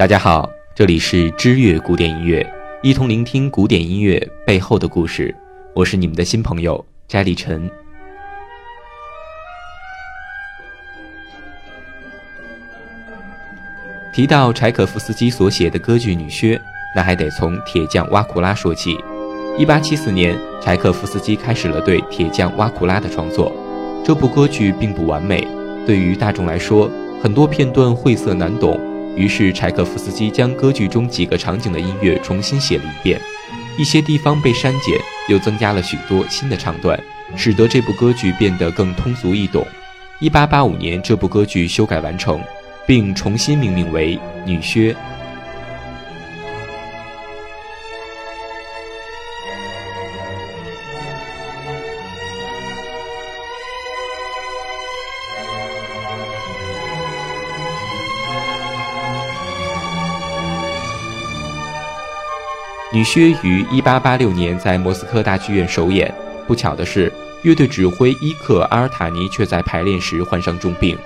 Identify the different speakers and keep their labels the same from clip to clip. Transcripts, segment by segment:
Speaker 1: 大家好，这里是知乐古典音乐，一同聆听古典音乐背后的故事。我是你们的新朋友翟立晨。提到柴可夫斯基所写的歌剧《女靴》，那还得从铁匠瓦库拉说起。一八七四年，柴可夫斯基开始了对铁匠瓦库拉的创作。这部歌剧并不完美，对于大众来说，很多片段晦涩难懂。于是，柴可夫斯基将歌剧中几个场景的音乐重新写了一遍，一些地方被删减，又增加了许多新的唱段，使得这部歌剧变得更通俗易懂。一八八五年，这部歌剧修改完成，并重新命名为《女靴》。女靴于1886年在莫斯科大剧院首演。不巧的是，乐队指挥伊克阿尔塔尼却在排练时患上重病。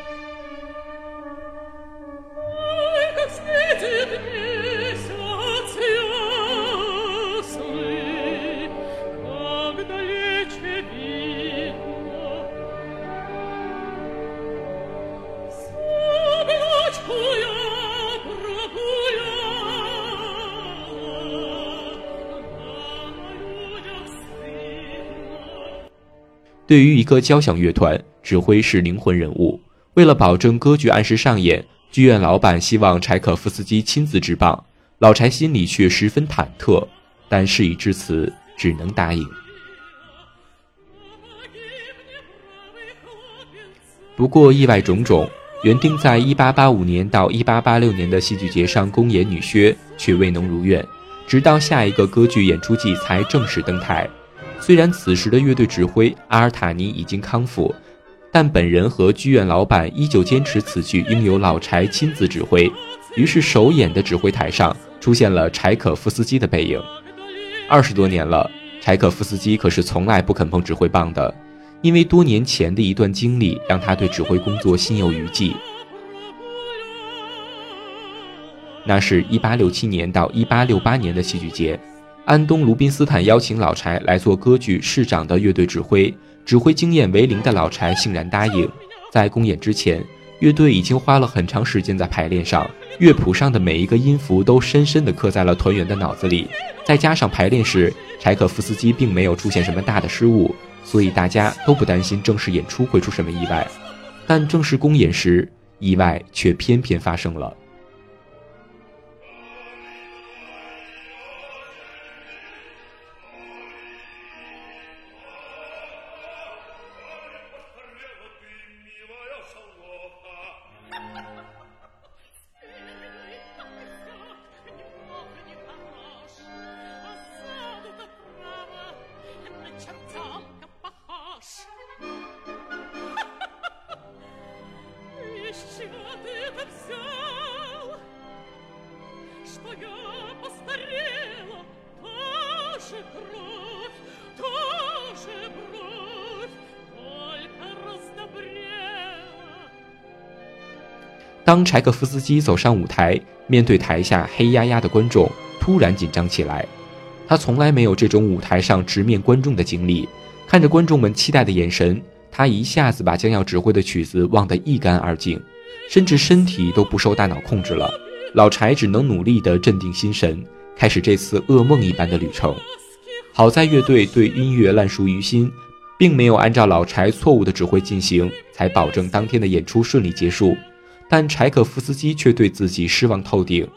Speaker 1: 对于一个交响乐团，指挥是灵魂人物。为了保证歌剧按时上演，剧院老板希望柴可夫斯基亲自执棒。老柴心里却十分忐忑，但事已至此，只能答应。不过意外种种，原定在1885年到1886年的戏剧节上公演《女靴》却未能如愿，直到下一个歌剧演出季才正式登台。虽然此时的乐队指挥阿尔塔尼已经康复，但本人和剧院老板依旧坚持此剧应由老柴亲自指挥。于是首演的指挥台上出现了柴可夫斯基的背影。二十多年了，柴可夫斯基可是从来不肯碰指挥棒的，因为多年前的一段经历让他对指挥工作心有余悸。那是一八六七年到一八六八年的戏剧节。安东·卢宾斯坦邀请老柴来做歌剧《市长》的乐队指挥，指挥经验为零的老柴欣然答应。在公演之前，乐队已经花了很长时间在排练上，乐谱上的每一个音符都深深地刻在了团员的脑子里。再加上排练时，柴可夫斯基并没有出现什么大的失误，所以大家都不担心正式演出会出什么意外。但正式公演时，意外却偏偏发生了。当柴可夫斯基走上舞台，面对台下黑压压的观众，突然紧张起来。他从来没有这种舞台上直面观众的经历，看着观众们期待的眼神，他一下子把将要指挥的曲子忘得一干二净，甚至身体都不受大脑控制了。老柴只能努力地镇定心神，开始这次噩梦一般的旅程。好在乐队对音乐烂熟于心，并没有按照老柴错误的指挥进行，才保证当天的演出顺利结束。但柴可夫斯基却对自己失望透顶，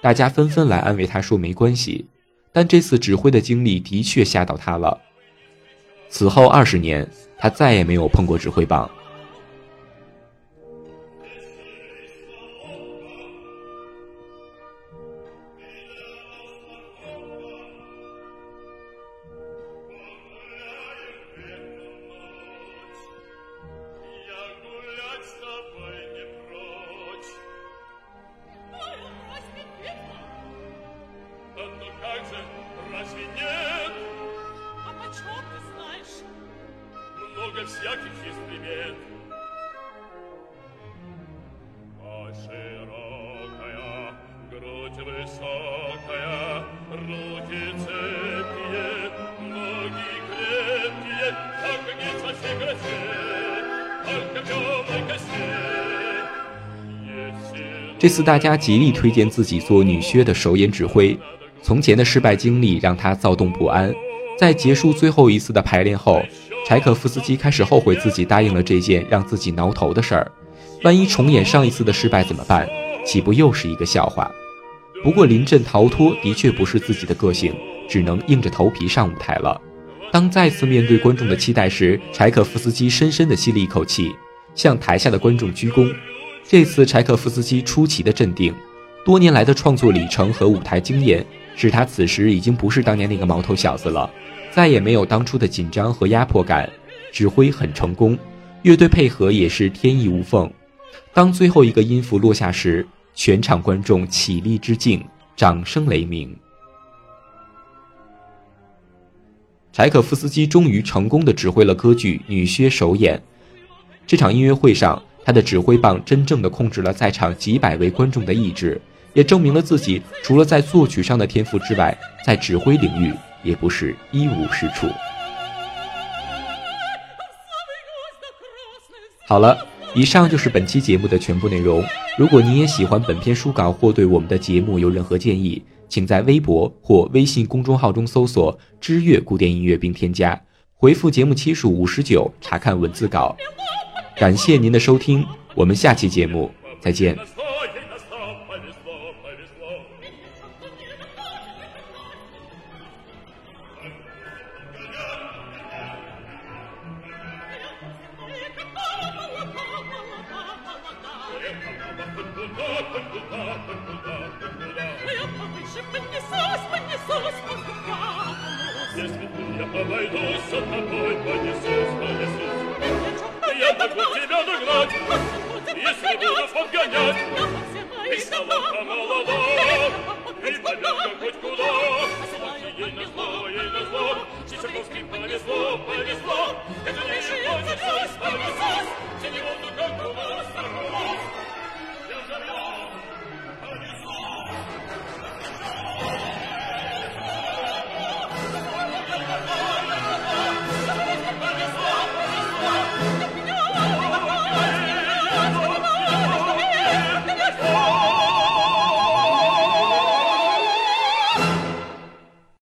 Speaker 1: 大家纷纷来安慰他说没关系，但这次指挥的经历的确吓到他了。此后二十年，他再也没有碰过指挥棒。这次大家极力推荐自己做女靴的首演指挥，从前的失败经历让他躁动不安，在结束最后一次的排练后，柴可夫斯基开始后悔自己答应了这件让自己挠头的事儿。万一重演上一次的失败怎么办？岂不又是一个笑话？不过临阵逃脱的确不是自己的个性，只能硬着头皮上舞台了。当再次面对观众的期待时，柴可夫斯基深深地吸了一口气，向台下的观众鞠躬。这次柴可夫斯基出奇的镇定，多年来的创作里程和舞台经验使他此时已经不是当年那个毛头小子了，再也没有当初的紧张和压迫感，指挥很成功，乐队配合也是天衣无缝。当最后一个音符落下时，全场观众起立致敬，掌声雷鸣。柴可夫斯基终于成功的指挥了歌剧《女靴》首演，这场音乐会上。他的指挥棒真正的控制了在场几百位观众的意志，也证明了自己除了在作曲上的天赋之外，在指挥领域也不是一无是处。好了，以上就是本期节目的全部内容。如果您也喜欢本篇书稿或对我们的节目有任何建议，请在微博或微信公众号中搜索“知乐古典音乐”并添加，回复节目期数五十九查看文字稿。感谢您的收听，我们下期节目再见。
Speaker 2: Я повыше поднесусь, поднесусь по кугану. Если ты я обойдусь, за тобой понесусь, понесусь. Я могу тебя догнать, если буду подгонять. И солоха молода, и победка хоть куда. Слухи ей на зло, ей на зло, Чичаковским повезло, повезло. Это не жить, понесусь, понесусь, Теневому как у вас